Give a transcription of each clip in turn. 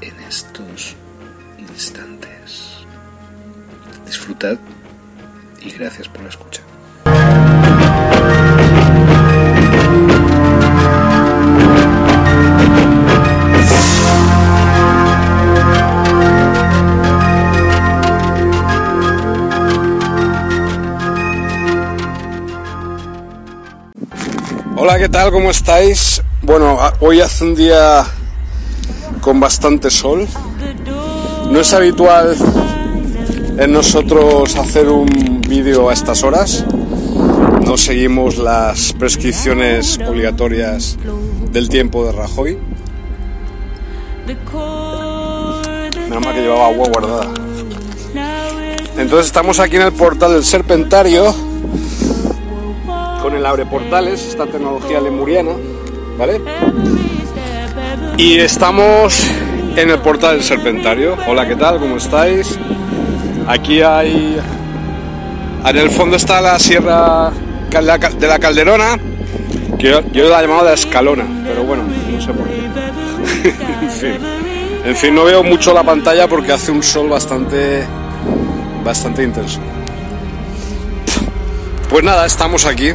en estos instantes. Disfrutad y gracias por la escucha. Hola, ¿qué tal? ¿Cómo estáis? Bueno, hoy hace un día con bastante sol. No es habitual en nosotros hacer un vídeo a estas horas. No seguimos las prescripciones obligatorias del tiempo de Rajoy. Menos mal que llevaba agua guardada. Entonces estamos aquí en el portal del Serpentario con el abre portales, esta tecnología lemuriana, ¿vale? Y estamos en el portal del Serpentario. Hola, ¿qué tal? ¿Cómo estáis? Aquí hay... En el fondo está la sierra de la Calderona, que yo, la he llamado de Escalona, pero bueno, no sé por qué. en fin. En fin, no veo mucho la pantalla porque hace un sol bastante, bastante intenso. Pues nada, estamos aquí.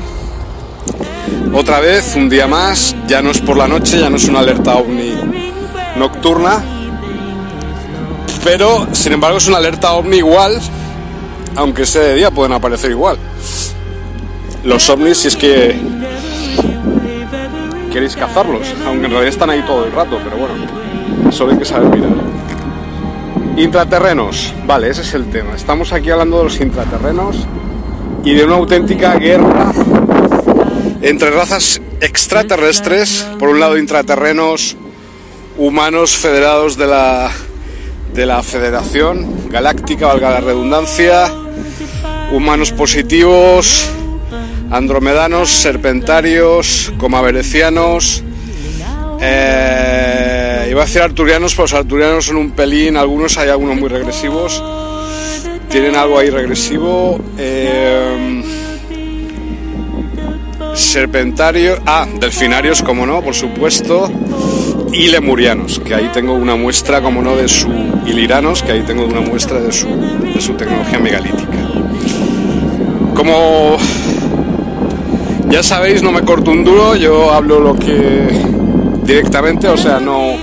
Otra vez, un día más, ya no es por la noche, ya no es una alerta ovni nocturna, pero sin embargo es una alerta ovni igual, aunque sea de día pueden aparecer igual. Los ovnis, si es que queréis cazarlos, aunque en realidad están ahí todo el rato, pero bueno, solo hay que saber mirar. Intraterrenos, vale, ese es el tema. Estamos aquí hablando de los intraterrenos y de una auténtica guerra entre razas extraterrestres, por un lado intraterrenos, humanos federados de la, de la Federación Galáctica, valga la redundancia, humanos positivos, andromedanos, serpentarios, comaverecianos, eh, iba a decir arturianos, pues los arturianos son un pelín, algunos hay algunos muy regresivos, tienen algo ahí regresivo. Eh, serpentarios, ah, delfinarios, como no, por supuesto, y lemurianos, que ahí tengo una muestra, como no, de su, y liranos, que ahí tengo una muestra de su, de su tecnología megalítica. Como ya sabéis, no me corto un duro, yo hablo lo que directamente, o sea, no,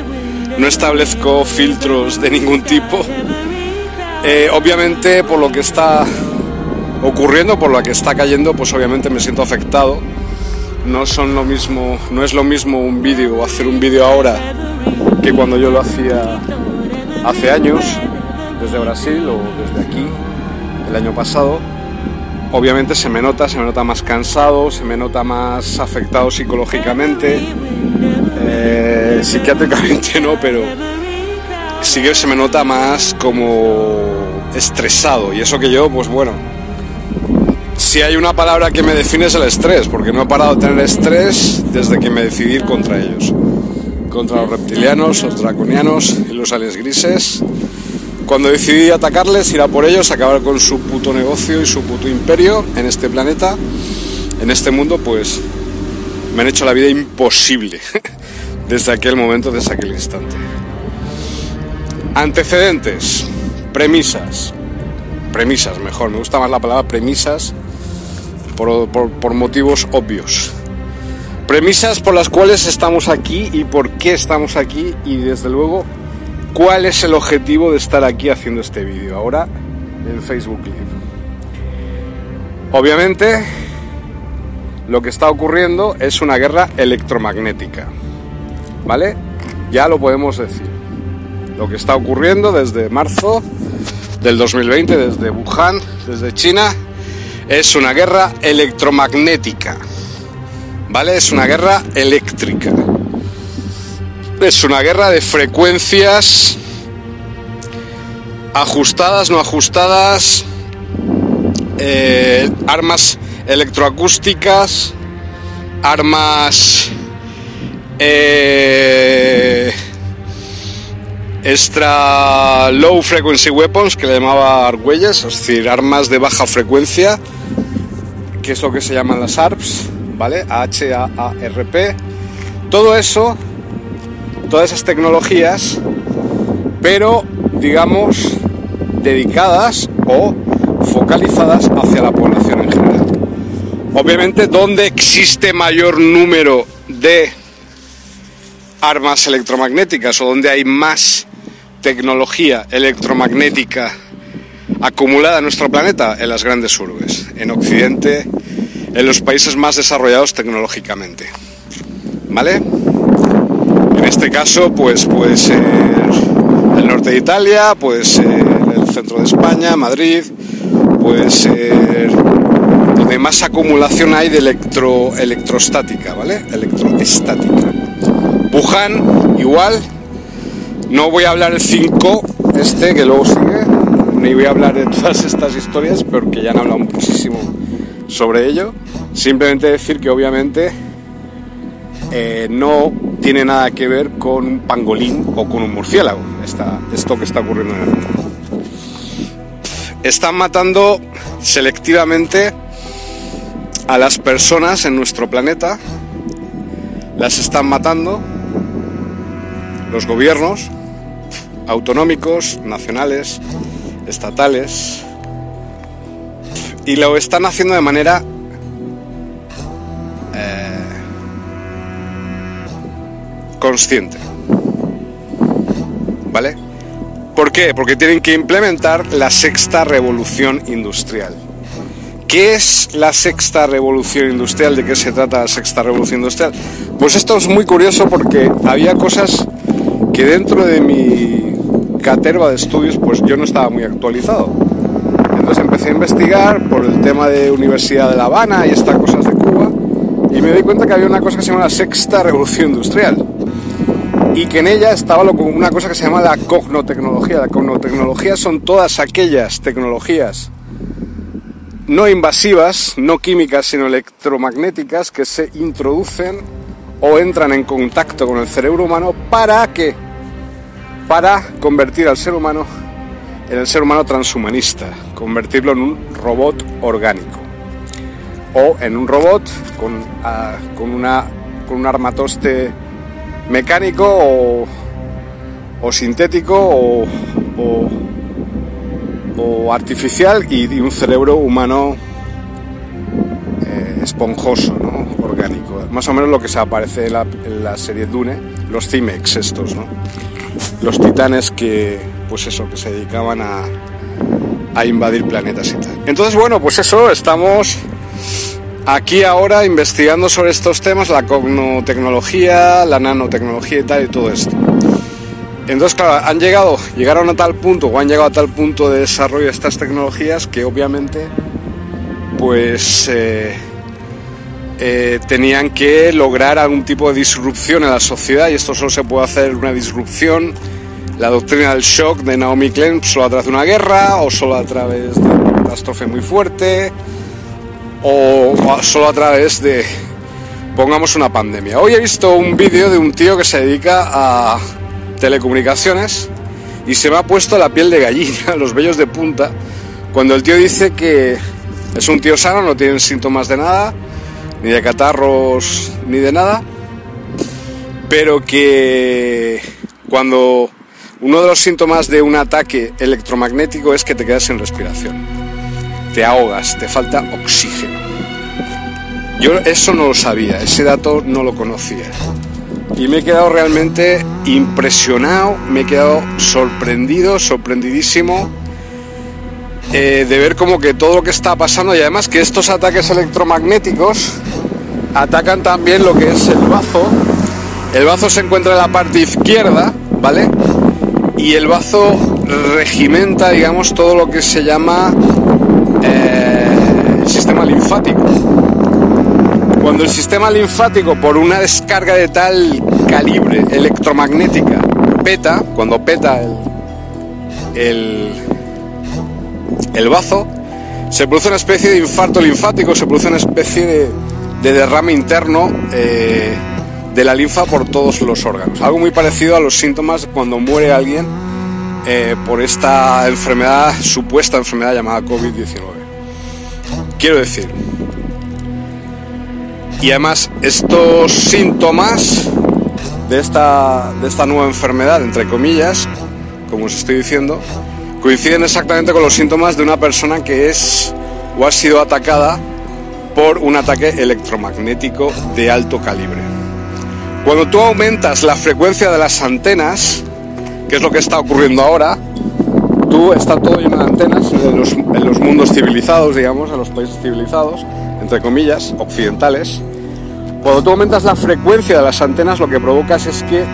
no establezco filtros de ningún tipo. Eh, obviamente, por lo que está ocurriendo, por lo que está cayendo, pues obviamente me siento afectado no son lo mismo, no es lo mismo un vídeo, hacer un vídeo ahora que cuando yo lo hacía hace años, desde Brasil o desde aquí, el año pasado. Obviamente se me nota, se me nota más cansado, se me nota más afectado psicológicamente, eh, psiquiátricamente no, pero sí que se me nota más como estresado y eso que yo, pues bueno, si hay una palabra que me define es el estrés, porque no he parado de tener estrés desde que me decidí ir contra ellos. Contra los reptilianos, los draconianos y los aliens grises. Cuando decidí atacarles, ir a por ellos, acabar con su puto negocio y su puto imperio en este planeta, en este mundo, pues me han hecho la vida imposible desde aquel momento, desde aquel instante. Antecedentes, premisas, premisas, mejor, me gusta más la palabra premisas por, motivos obvios. Premisas por las cuales estamos aquí y por qué estamos aquí y desde luego cuál es el objetivo de estar aquí haciendo este vídeo ahora en Facebook Live. Obviamente lo que está ocurriendo es una guerra electromagnética, ¿vale? Ya lo podemos decir. Lo que está ocurriendo desde marzo del 2020, desde Wuhan, desde China, es una guerra electromagnética. ¿vale? Es una guerra eléctrica. Es una guerra de frecuencias ajustadas, no ajustadas, eh, armas electroacústicas, armas eh, extra low frequency weapons que le llamaba Argüelles, es decir, armas de baja frecuencia, que es lo que se llaman las ARPS ¿vale? H-A-A-R-P. Todo eso, todas esas tecnologías, pero digamos dedicadas o focalizadas hacia la población en general. Obviamente, donde existe mayor número de armas electromagnéticas o donde hay más tecnología electromagnética acumulada en nuestro planeta, en las grandes urbes, en Occidente en los países más desarrollados tecnológicamente. ¿Vale? En este caso, pues puede ser el norte de Italia, puede ser el centro de España, Madrid, puede ser donde más acumulación hay de electro, electrostática, ¿vale? Electroestática. Wuhan, igual. No voy a hablar el 5, este que luego sigue, ni voy a hablar de todas estas historias porque ya han hablado muchísimo sobre ello. Simplemente decir que obviamente eh, no tiene nada que ver con un pangolín o con un murciélago, esto que está ocurriendo en el mundo. Están matando selectivamente a las personas en nuestro planeta, las están matando los gobiernos autonómicos, nacionales, estatales, y lo están haciendo de manera eh, consciente. ¿Vale? ¿Por qué? Porque tienen que implementar la sexta revolución industrial. ¿Qué es la sexta revolución industrial? ¿De qué se trata la sexta revolución industrial? Pues esto es muy curioso porque había cosas que dentro de mi caterva de estudios pues yo no estaba muy actualizado. Entonces empecé a investigar por el tema de Universidad de La Habana y estas cosas de Cuba y me di cuenta que había una cosa que se llama la sexta revolución industrial y que en ella estaba una cosa que se llama la cognotecnología. La cognotecnología son todas aquellas tecnologías no invasivas, no químicas, sino electromagnéticas que se introducen o entran en contacto con el cerebro humano para que para convertir al ser humano en el ser humano transhumanista, convertirlo en un robot orgánico o en un robot con, ah, con, una, con un armatoste mecánico o, sintético o, o, artificial y, un cerebro humano eh, esponjoso, ¿no? orgánico. Más o menos lo que se aparece en la, en la serie Dune, los Cimex estos, ¿no? Los titanes que, pues eso, que se dedicaban a, a invadir planetas y tal. Entonces, bueno, pues eso, estamos aquí ahora investigando sobre estos temas, la cognotecnología, la nanotecnología y tal y todo esto. Entonces, claro, han llegado, llegaron a tal punto o han llegado a tal punto de desarrollo de estas tecnologías que obviamente, pues, eh, eh, tenían que lograr algún tipo de disrupción en la sociedad y esto solo se puede hacer una disrupción la doctrina del shock de Naomi Klein solo a través de una guerra o solo a través de una catástrofe muy fuerte o solo a través de, pongamos, una pandemia. Hoy he visto un vídeo de un tío que se dedica a telecomunicaciones y se me ha puesto la piel de gallina, los vellos de punta, cuando el tío dice que es un tío sano, no tiene síntomas de nada, ni de catarros, ni de nada, pero que cuando Uno de los síntomas de un ataque electromagnético es que te quedas sin respiración. Te ahogas, te falta oxígeno. Yo eso no lo sabía, ese dato no lo conocía. Y me he quedado realmente impresionado, me he quedado sorprendido, sorprendidísimo eh, de ver como que todo lo que está pasando y además que estos ataques electromagnéticos atacan también lo que es el bazo. El bazo se encuentra en la parte izquierda, ¿vale? Y el bazo regimenta, digamos, todo lo que se llama eh, el sistema linfático. Cuando el sistema linfático, por una descarga de tal calibre electromagnética, peta, cuando peta el el bazo, se produce una especie de infarto linfático, se produce una especie de, derrame interno eh, de la linfa por todos los órganos. Algo muy parecido a los síntomas cuando muere alguien eh, por esta enfermedad, supuesta enfermedad llamada COVID-19. Quiero decir, y además estos síntomas de esta, de esta nueva enfermedad, entre comillas, como os estoy diciendo, coinciden exactamente con los síntomas de una persona que es o ha sido atacada por un ataque electromagnético de alto calibre. Cuando tú aumentas la frecuencia de las antenas, que es lo que está ocurriendo ahora, tú está todo lleno de antenas en los, mundos civilizados, digamos, en los países civilizados, entre comillas, occidentales. Cuando tú aumentas la frecuencia de las antenas, lo que provocas es que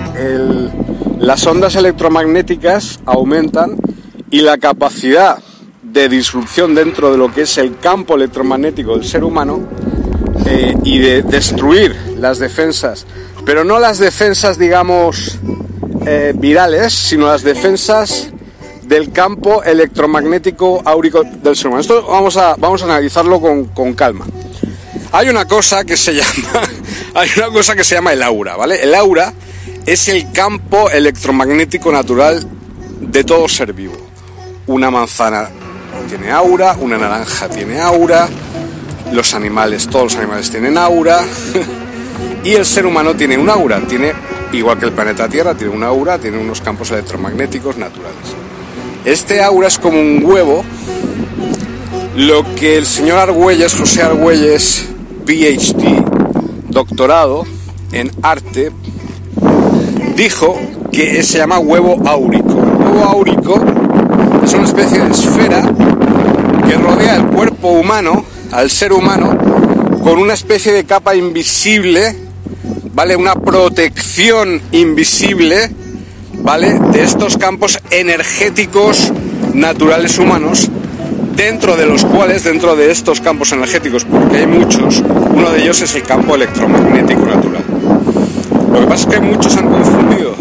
las ondas electromagnéticas aumentan y la capacidad de disrupción dentro de lo que es el campo electromagnético del ser humano eh, y de destruir las defensas, pero no las defensas, digamos, eh, virales, sino las defensas del campo electromagnético áurico del ser humano. Esto vamos a, vamos a analizarlo con, con calma. Hay una cosa que se llama, hay una cosa que se llama el aura, ¿vale? El aura es el campo electromagnético natural de todo ser vivo una manzana tiene aura, una naranja tiene aura, los animales, todos los animales tienen aura, y el ser humano tiene un aura, tiene, igual que el planeta Tierra, tiene una aura, tiene unos campos electromagnéticos naturales. Este aura es como un huevo, lo que el señor Argüelles, José Argüelles, PhD, doctorado en arte, dijo que se llama huevo áurico. El huevo áurico es una especie de esfera que rodea el cuerpo humano, al ser humano, con una especie de capa invisible, ¿vale? Una protección invisible, ¿vale? De estos campos energéticos naturales humanos, dentro de los cuales, dentro de estos campos energéticos, porque hay muchos, uno de ellos es el campo electromagnético natural. Lo que pasa es que muchos han confundido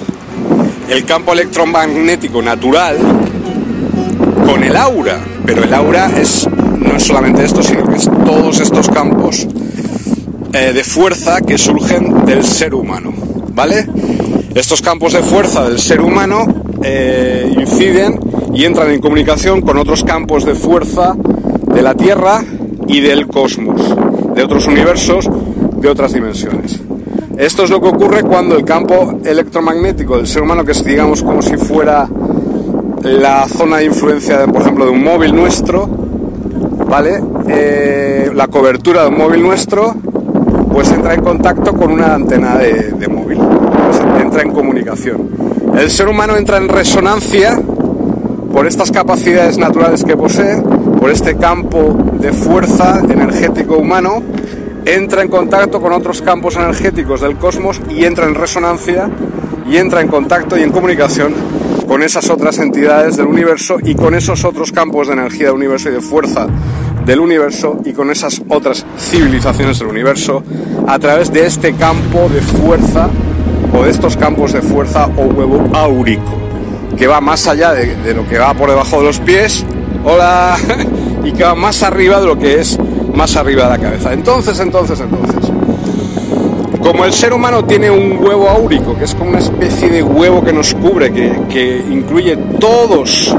el campo electromagnético natural con el aura, pero el aura es no es solamente esto, sino que es todos estos campos eh, de fuerza que surgen del ser humano, ¿vale? Estos campos de fuerza del ser humano eh, inciden y entran en comunicación con otros campos de fuerza de la Tierra y del cosmos, de otros universos, de otras dimensiones. Esto es lo que ocurre cuando el campo electromagnético del ser humano, que es digamos como si fuera la zona de influencia, por ejemplo, de un móvil nuestro, ¿vale? Eh, la cobertura de un móvil nuestro, pues entra en contacto con una antena de, móvil, pues entra en comunicación. El ser humano entra en resonancia por estas capacidades naturales que posee, por este campo de fuerza energético humano, entra en contacto con otros campos energéticos del cosmos y entra en resonancia y entra en contacto y en comunicación con esas otras entidades del universo y con esos otros campos de energía del universo y de fuerza del universo y con esas otras civilizaciones del universo a través de este campo de fuerza o de estos campos de fuerza o huevo áurico que va más allá de, lo que va por debajo de los pies hola y que va más arriba de lo que es más arriba de la cabeza. Entonces entonces entonces como el ser humano tiene un huevo áurico, que es como una especie de huevo que nos cubre, que, incluye todos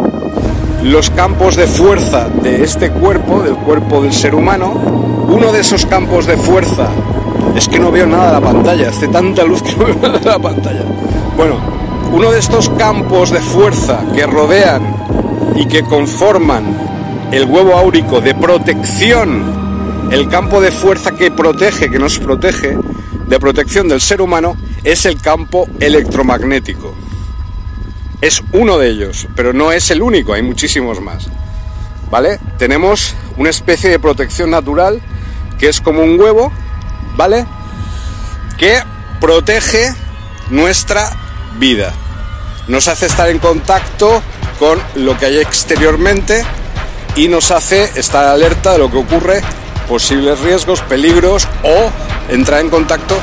los campos de fuerza de este cuerpo, del cuerpo del ser humano, uno de esos campos de fuerza es que no veo nada de la pantalla, hace tanta luz que no veo nada de la pantalla. Bueno, uno de estos campos de fuerza que rodean y que conforman el huevo áurico de protección, el campo de fuerza que protege, que nos protege, de protección del ser humano, es el campo electromagnético. Es uno de ellos, pero no es el único, hay muchísimos más. ¿Vale? Tenemos una especie de protección natural que es como un huevo, ¿vale? Que protege nuestra vida. Nos hace estar en contacto con lo que hay exteriormente y nos hace estar alerta de lo que ocurre, posibles riesgos, peligros o entrar en contacto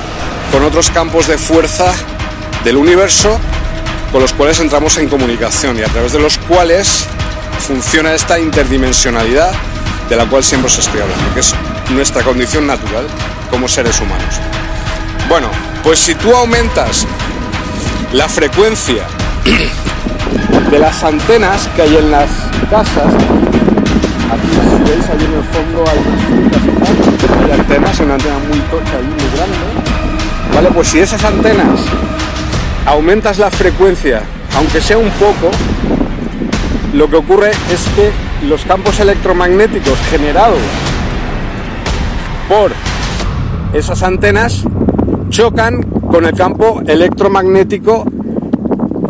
con otros campos de fuerza del universo con los cuales entramos en comunicación y a través de los cuales funciona esta interdimensionalidad de la cual siempre os estoy hablando, que es nuestra condición natural como seres humanos. Bueno, pues si tú aumentas la frecuencia de las antenas que hay en las casas, aquí veis ahí en el fondo hay hay antenas, una antena muy tocha y muy grande, ¿vale? Pues si esas antenas aumentas la frecuencia, aunque sea un poco, lo que ocurre es que los campos electromagnéticos generados por esas antenas chocan con el campo electromagnético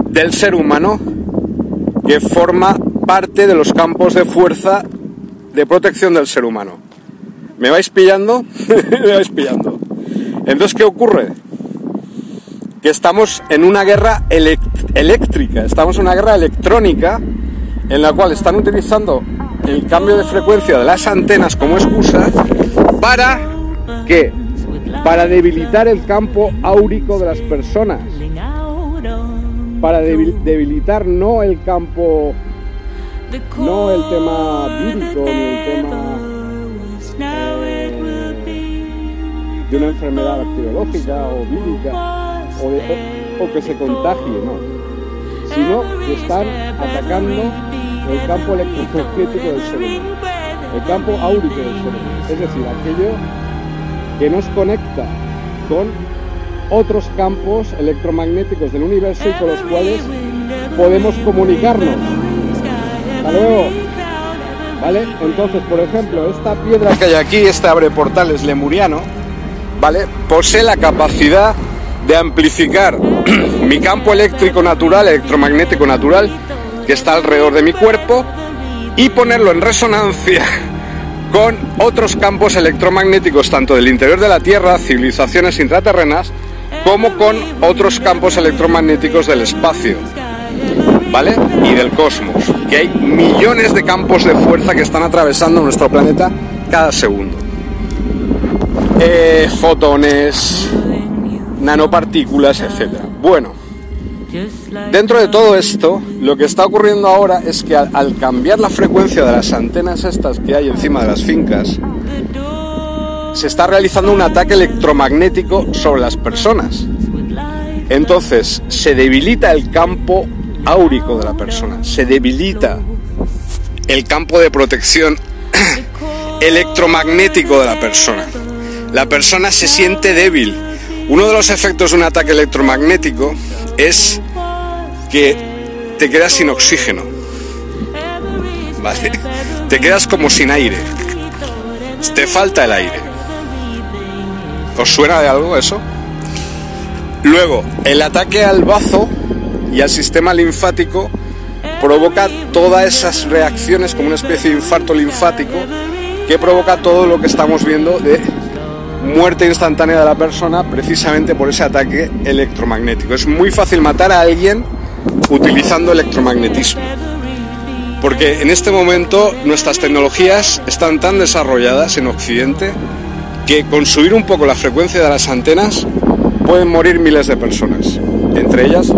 del ser humano que forma parte de los campos de fuerza de protección del ser humano. ¿Me vais pillando? Me vais pillando. Entonces, ¿qué ocurre? Que estamos en una guerra eléctrica, estamos en una guerra electrónica en la cual están utilizando el cambio de frecuencia de las antenas como excusa para que para debilitar el campo áurico de las personas para debilitar no el campo no el tema vírico ni el tema de una enfermedad bacteriológica o vírica o, o que se contagie no sino que están atacando el campo electromagnético del ser humano, el campo áurico del ser humano, es decir, aquello que nos conecta con otros campos electromagnéticos del universo y con los cuales podemos comunicarnos. Luego. ¿Vale? Entonces, por ejemplo, esta piedra que hay aquí, este abre portales lemuriano, ¿vale? Posee la capacidad de amplificar mi campo eléctrico natural, electromagnético natural, que está alrededor de mi cuerpo y ponerlo en resonancia con otros campos electromagnéticos tanto del interior de la Tierra, civilizaciones intraterrenas, como con otros campos electromagnéticos del espacio, ¿vale? Y del cosmos, que hay millones de campos de fuerza que están atravesando nuestro planeta cada segundo. Eh, fotones, nanopartículas, etc. Bueno, Dentro de todo esto, lo que está ocurriendo ahora es que al, cambiar la frecuencia de las antenas estas que hay encima de las fincas, se está realizando un ataque electromagnético sobre las personas. Entonces, se debilita el campo áurico de la persona, se debilita el campo de protección electromagnético de la persona. La persona se siente débil. Uno de los efectos de un ataque electromagnético es que te quedas sin oxígeno. ¿Vale? Te quedas como sin aire. Te falta el aire. ¿Os suena de algo eso? Luego, el ataque al bazo y al sistema linfático provoca todas esas reacciones como una especie de infarto linfático que provoca todo lo que estamos viendo de muerte instantánea de la persona precisamente por ese ataque electromagnético. Es muy fácil matar a alguien utilizando electromagnetismo. Porque en este momento nuestras tecnologías están tan desarrolladas en Occidente que con subir un poco la frecuencia de las antenas pueden morir miles de personas. Entre ellas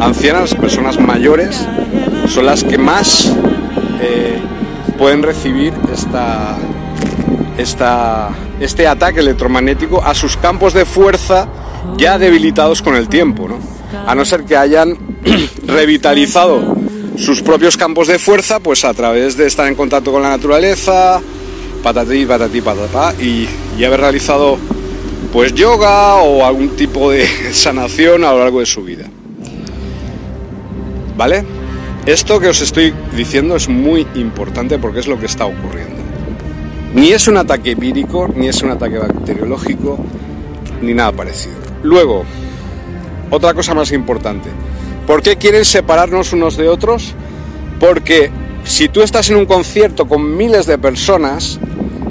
ancianas, personas mayores, son las que más eh, pueden recibir esta, esta, este ataque electromagnético a sus campos de fuerza ya debilitados con el tiempo, ¿no? A no ser que hayan revitalizado sus propios campos de fuerza, pues a través de estar en contacto con la naturaleza, patatí, patatí, patatá, y, y haber realizado pues yoga o algún tipo de sanación a lo largo de su vida. ¿Vale? Esto que os estoy diciendo es muy importante porque es lo que está ocurriendo. Ni es un ataque vírico, ni es un ataque bacteriológico, ni nada parecido. Luego, otra cosa más importante. ¿Por qué quieren separarnos unos de otros? Porque si tú estás en un concierto con miles de personas,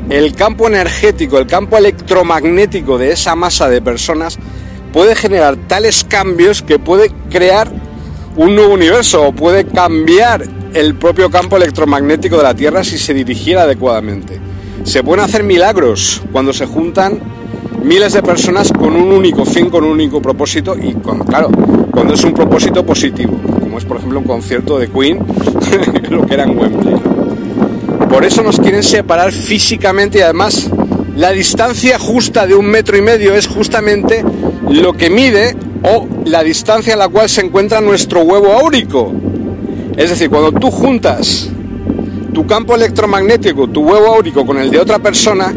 el campo energético, el campo electromagnético de esa masa de personas puede generar tales cambios que puede crear un nuevo universo o puede cambiar el propio campo electromagnético de la Tierra si se dirigiera adecuadamente. Se pueden hacer milagros cuando se juntan miles de personas con un único fin, con un único propósito y con, claro, cuando es un propósito positivo, como es por ejemplo un concierto de Queen, lo que era en Wembley. Por eso nos quieren separar físicamente y además la distancia justa de un metro y medio es justamente lo que mide o la distancia a la cual se encuentra nuestro huevo áurico. Es decir, cuando tú juntas tu campo electromagnético, tu huevo áurico con el de otra persona,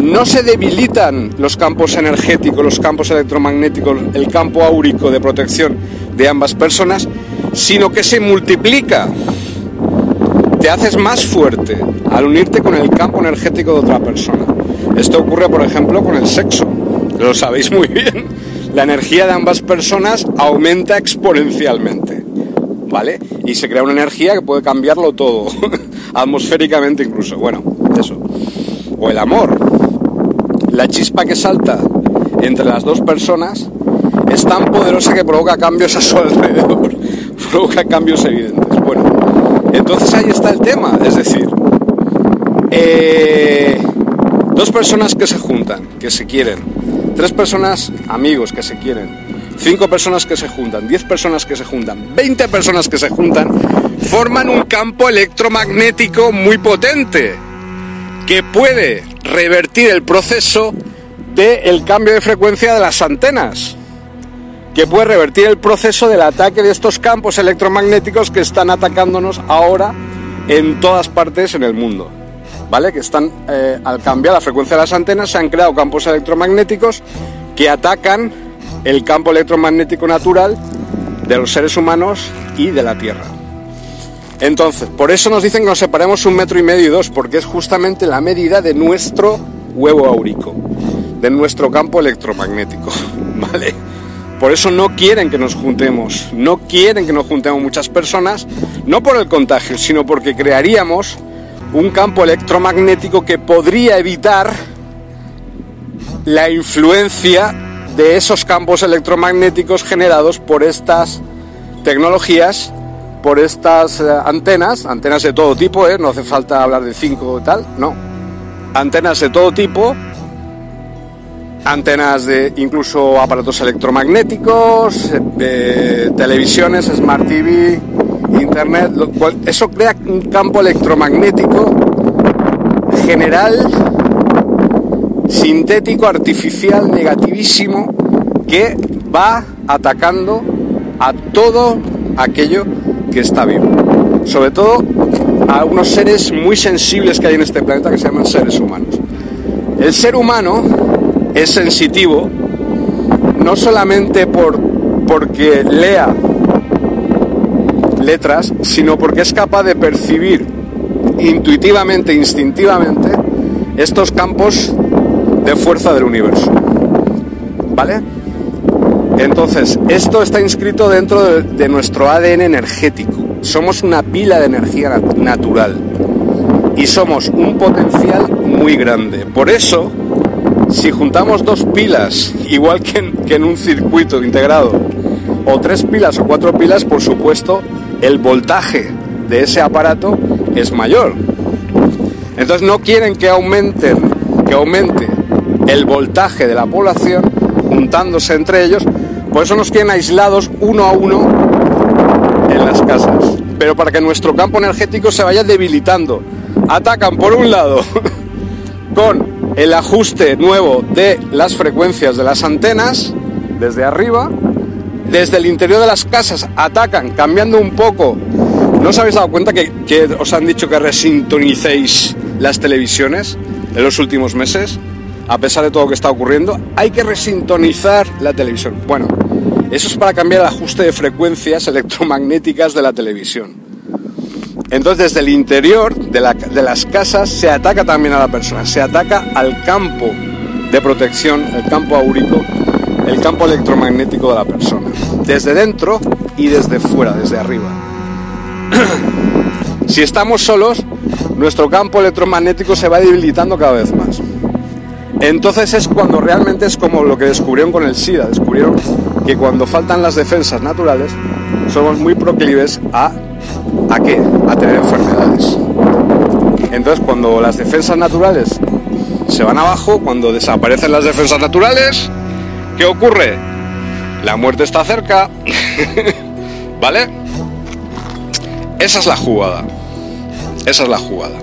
no se debilitan los campos energéticos, los campos electromagnéticos, el campo áurico de protección de ambas personas, sino que se multiplica. Te haces más fuerte al unirte con el campo energético de otra persona. Esto ocurre, por ejemplo, con el sexo. Lo sabéis muy bien. La energía de ambas personas aumenta exponencialmente. ¿Vale? Y se crea una energía que puede cambiarlo todo. Atmosféricamente incluso. Bueno, eso. O el amor la chispa que salta entre las dos personas es tan poderosa que provoca cambios a su alrededor, provoca cambios evidentes. Entonces ahí está el tema, es decir, eh, dos personas que se juntan, que se quieren, tres personas amigos que se quieren, cinco personas que se juntan, diez personas que se juntan, veinte personas que se juntan, forman un campo electromagnético muy potente que puede revertir el proceso del cambio de frecuencia de las antenas, que puede revertir el proceso del ataque de estos campos electromagnéticos que están atacándonos ahora en todas partes en el mundo. ¿Vale? Que están, eh, al cambiar la frecuencia de las antenas, se han creado campos electromagnéticos que atacan el campo electromagnético natural de los seres humanos y de la Tierra. Entonces, por eso nos dicen que nos separemos un metro y medio y dos, porque es justamente la medida de nuestro huevo áurico, de nuestro campo electromagnético, ¿vale? Por eso no quieren que nos juntemos, no quieren que nos juntemos muchas personas, no por el contagio, sino porque crearíamos un campo electromagnético que podría evitar la influencia de esos campos electromagnéticos generados por estas tecnologías por estas eh, antenas, antenas de todo tipo, ¿eh? no hace falta hablar de 5 y tal, no. Antenas de todo tipo, antenas de incluso aparatos electromagnéticos, de televisiones, smart TV, internet, eso crea un campo electromagnético general, sintético, artificial, negativísimo, que va atacando a todo aquello que está vivo. Sobre todo a unos seres muy sensibles que hay en este planeta que se llaman seres humanos. El ser humano es sensitivo no solamente por, porque lea letras, sino porque es capaz de percibir intuitivamente, instintivamente, estos campos de fuerza del universo. ¿Vale? Entonces, esto está inscrito dentro de, nuestro ADN energético. Somos una pila de energía natural y somos un potencial muy grande. Por eso, si juntamos dos pilas, igual que en, un circuito integrado, o tres pilas o cuatro pilas, por supuesto, el voltaje de ese aparato es mayor. Entonces no quieren que aumenten, que aumente el voltaje de la población juntándose entre ellos por eso nos quieren aislados uno a uno en las casas. Pero para que nuestro campo energético se vaya debilitando. Atacan por un lado con el ajuste nuevo de las frecuencias de las antenas desde arriba. Desde el interior de las casas atacan cambiando un poco. ¿No os habéis dado cuenta que, que os han dicho que resintonicéis las televisiones en los últimos meses? a pesar de todo lo que está ocurriendo, hay que resintonizar la televisión. Bueno, eso es para cambiar el ajuste de frecuencias electromagnéticas de la televisión. Entonces, desde el interior de, las casas se ataca también a la persona, se ataca al campo de protección, el campo áurico, el campo electromagnético de la persona, desde dentro y desde fuera, desde arriba. si estamos solos, nuestro campo electromagnético se va debilitando cada vez más. Entonces es cuando realmente es como lo que descubrieron con el SIDA. Descubrieron que cuando faltan las defensas naturales somos muy proclives a ¿a qué? A tener enfermedades. Entonces cuando las defensas naturales se van abajo, cuando desaparecen las defensas naturales, ¿qué ocurre? La muerte está cerca. ¿Vale? Esa es la jugada. Esa es la jugada.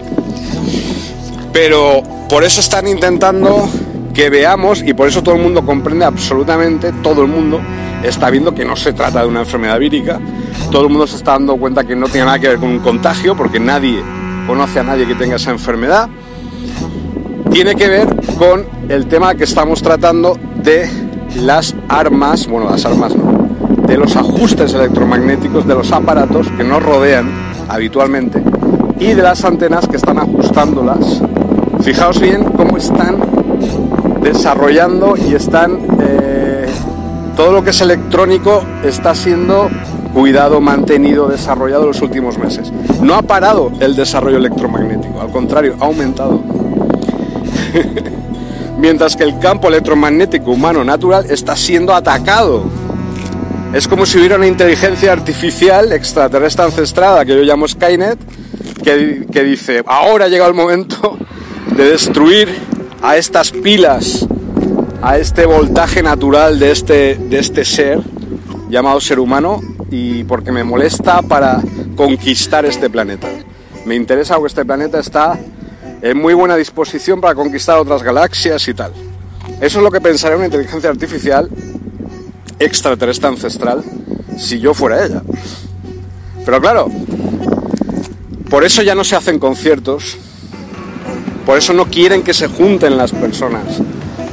Pero por eso están intentando que veamos, y por eso todo el mundo comprende absolutamente, todo el mundo está viendo que no se trata de una enfermedad vírica, todo el mundo se está dando cuenta que no tiene nada que ver con un contagio, porque nadie conoce a nadie que tenga esa enfermedad, tiene que ver con el tema que estamos tratando de las armas, bueno, las armas no, de los ajustes electromagnéticos de los aparatos que nos rodean habitualmente y de las antenas que están ajustándolas. Fijaos bien cómo están desarrollando y están... Eh, todo lo que es electrónico está siendo cuidado, mantenido, desarrollado en los últimos meses. No ha parado el desarrollo electromagnético, al contrario, ha aumentado. Mientras que el campo electromagnético humano natural está siendo atacado. Es como si hubiera una inteligencia artificial extraterrestre ancestrada que yo llamo Skynet, que, que dice, ahora ha llegado el momento de destruir a estas pilas, a este voltaje natural de este, de este ser llamado ser humano y porque me molesta para conquistar este planeta. Me interesa porque este planeta está en muy buena disposición para conquistar otras galaxias y tal. Eso es lo que pensaría una inteligencia artificial extraterrestre ancestral si yo fuera ella. Pero claro, por eso ya no se hacen conciertos, por eso no quieren que se junten las personas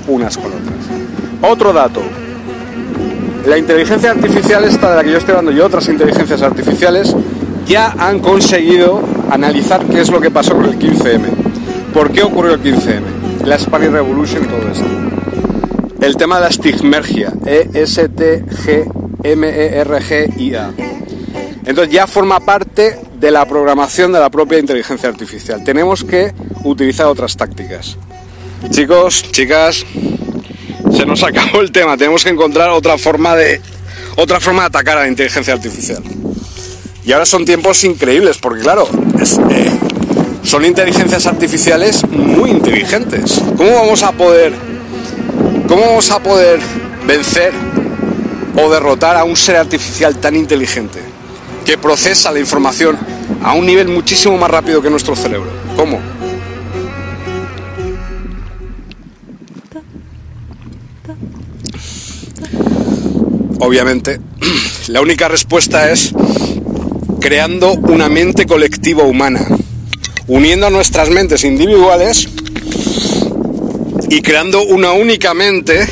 unas con otras. Otro dato. La inteligencia artificial esta de la que yo estoy hablando y otras inteligencias artificiales ya han conseguido analizar qué es lo que pasó con el 15M. ¿Por qué ocurrió el 15M? La Spanish Revolution, todo esto. El tema de la estigmergia, E-S-T-G-M-E-R-G-I-A. Entonces ya forma parte de la programación de la propia inteligencia artificial. Tenemos que utilizar otras tácticas. Chicos, chicas, se nos acabó el tema. Tenemos que encontrar otra forma de otra forma de atacar a la inteligencia artificial. Y ahora son tiempos increíbles, porque claro, eh, son inteligencias artificiales muy inteligentes. ¿Cómo vamos a poder, cómo vamos a poder vencer o derrotar a un ser artificial tan inteligente que procesa la información a un nivel muchísimo más rápido que nuestro cerebro. ¿Cómo? Obviamente, la única respuesta es creando una mente colectiva humana, uniendo nuestras mentes individuales y creando una única mente,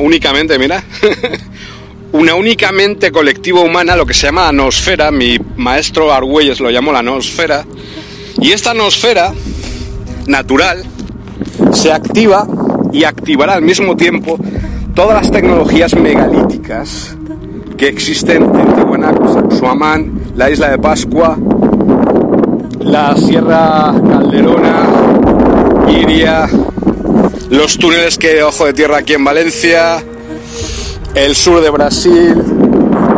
únicamente, mira, una únicamente colectiva humana, lo que se llama nosfera, mi maestro Argüelles lo llamó la nosfera, y esta nosfera natural se activa y activará al mismo tiempo todas las tecnologías megalíticas que existen en Tiwanaku, Suamán, la isla de Pascua, la Sierra Calderona, Iria, los túneles que debajo de tierra aquí en Valencia, el sur de Brasil,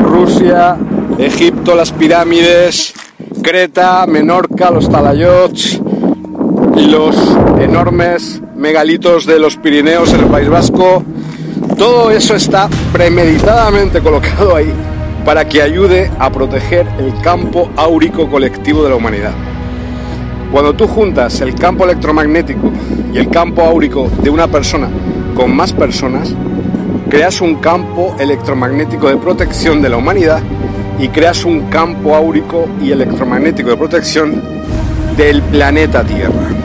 Rusia, Egipto, las pirámides, Creta, Menorca, los talayots, los enormes megalitos de los Pirineos en el País Vasco. Todo eso está premeditadamente colocado ahí para que ayude a proteger el campo áurico colectivo de la humanidad. Cuando tú juntas el campo electromagnético y el campo áurico de una persona con más personas, creas un campo electromagnético de protección de la humanidad y creas un campo áurico y electromagnético de protección del planeta Tierra.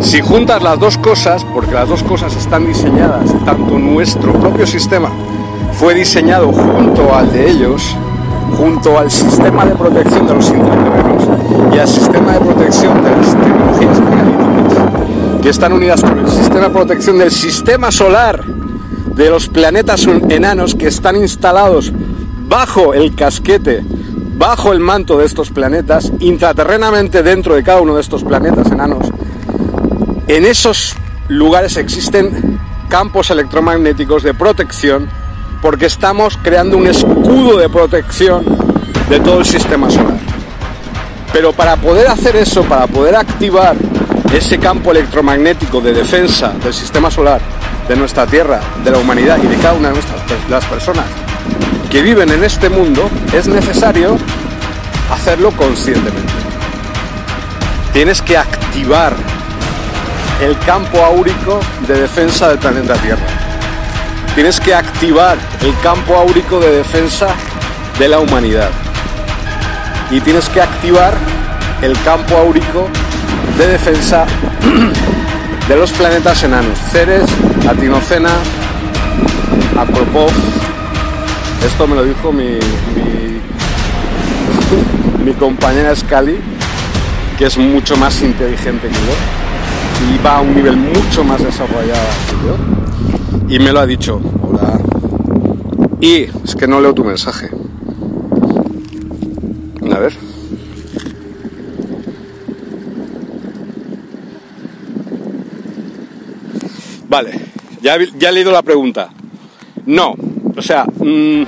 Si juntas las dos cosas, porque las dos cosas están diseñadas, tanto nuestro propio sistema fue diseñado junto al de ellos, junto al sistema de protección de los intraterrenos y al sistema de protección de las tecnologías analíticas, que están unidas por el sistema de protección del sistema solar de los planetas enanos que están instalados bajo el casquete, bajo el manto de estos planetas, intraterrenamente dentro de cada uno de estos planetas enanos. En esos lugares existen campos electromagnéticos de protección porque estamos creando un escudo de protección de todo el sistema solar. Pero para poder hacer eso, para poder activar ese campo electromagnético de defensa del sistema solar, de nuestra Tierra, de la humanidad y de cada una de nuestras las personas que viven en este mundo, es necesario hacerlo conscientemente. Tienes que activar el campo áurico de defensa del planeta Tierra Tienes que activar el campo áurico de defensa de la humanidad. Y tienes que activar el campo áurico de defensa de los planetas enanos. Ceres, Atinocena, Acropov. Esto me lo dijo mi, mi, mi compañera Scali, que es mucho más inteligente que yo y va a un nivel mucho más desarrollado que yo y me lo ha dicho. Hola. Y es que no leo tu mensaje. A ver. Vale, ya, ya he leído la pregunta. No, o sea, mm,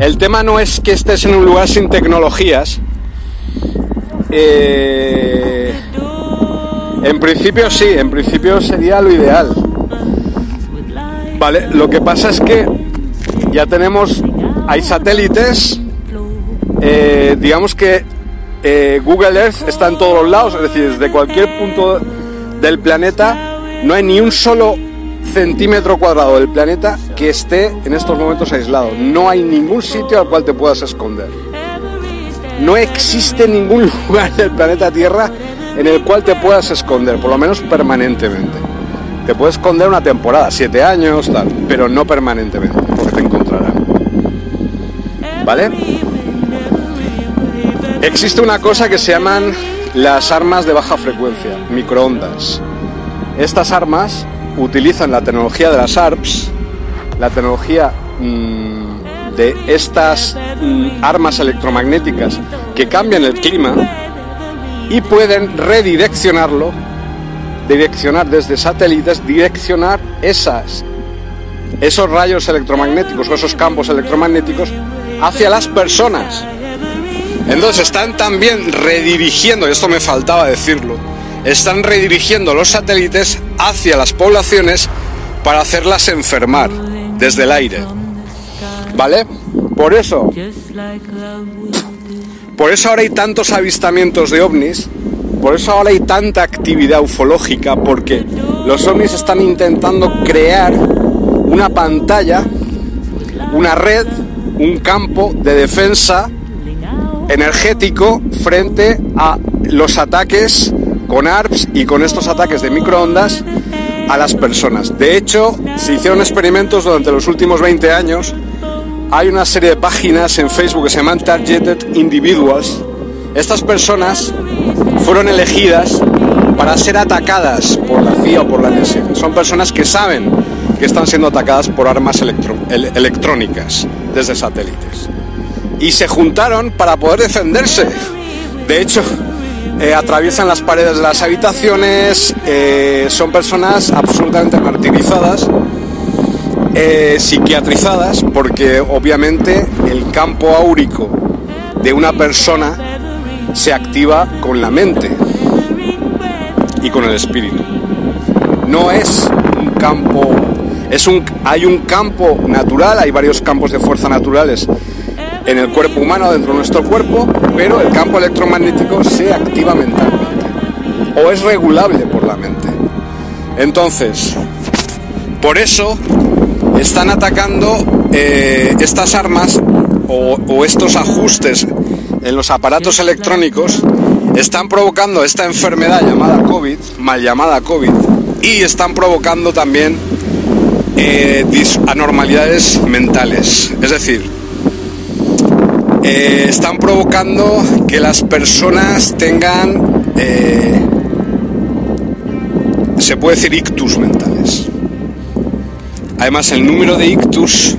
el tema no es que estés en un lugar sin tecnologías. Eh, en principio sí, en principio sería lo ideal. Vale, lo que pasa es que ya tenemos, hay satélites, eh, digamos que eh, Google Earth está en todos los lados, es decir, desde cualquier punto del planeta no hay ni un solo centímetro cuadrado del planeta que esté en estos momentos aislado. No hay ningún sitio al cual te puedas esconder. No existe ningún lugar del planeta Tierra en el cual te puedas esconder, por lo menos permanentemente. Te puedes esconder una temporada, siete años, tal, pero no permanentemente, porque te encontrarán. ¿Vale? Existe una cosa que se llaman las armas de baja frecuencia, microondas. Estas armas utilizan la tecnología de las ARPS, la tecnología mm, de estas mm, armas electromagnéticas que cambian el clima y pueden redireccionarlo direccionar desde satélites, direccionar esos rayos electromagnéticos o esos campos electromagnéticos hacia las personas. Entonces están también redirigiendo, y esto me faltaba decirlo, están redirigiendo los satélites hacia las poblaciones para hacerlas enfermar desde el aire. ¿Vale? Por eso, por eso ahora hay tantos avistamientos de ovnis por eso ahora hay tanta actividad ufológica, porque los ovnis están intentando crear una pantalla, una red, un campo de defensa energético frente a los ataques con ARPS y con estos ataques de microondas a las personas. De hecho, se hicieron experimentos durante los últimos 20 años. Hay una serie de páginas en Facebook que se llaman Targeted Individuals. Estas personas fueron elegidas para ser atacadas por la CIA o por la NSA. Son personas que saben que están siendo atacadas por armas electrónicas desde satélites. Y se juntaron para poder defenderse. De hecho, eh, atraviesan las paredes de las habitaciones, eh, son personas absolutamente martirizadas, eh, psiquiatrizadas, porque obviamente el campo áurico de una persona se activa con la mente y con el espíritu. No es un campo, es un, hay un campo natural, hay varios campos de fuerza naturales en el cuerpo humano, dentro de nuestro cuerpo, pero el campo electromagnético se activa mentalmente o es regulable por la mente. Entonces, por eso están atacando eh, estas armas o, o estos ajustes en los aparatos electrónicos están provocando esta enfermedad llamada COVID, mal llamada COVID, y están provocando también eh, anormalidades mentales. Es decir, eh, están provocando que las personas tengan, eh, se puede decir, ictus mentales. Además, el número de ictus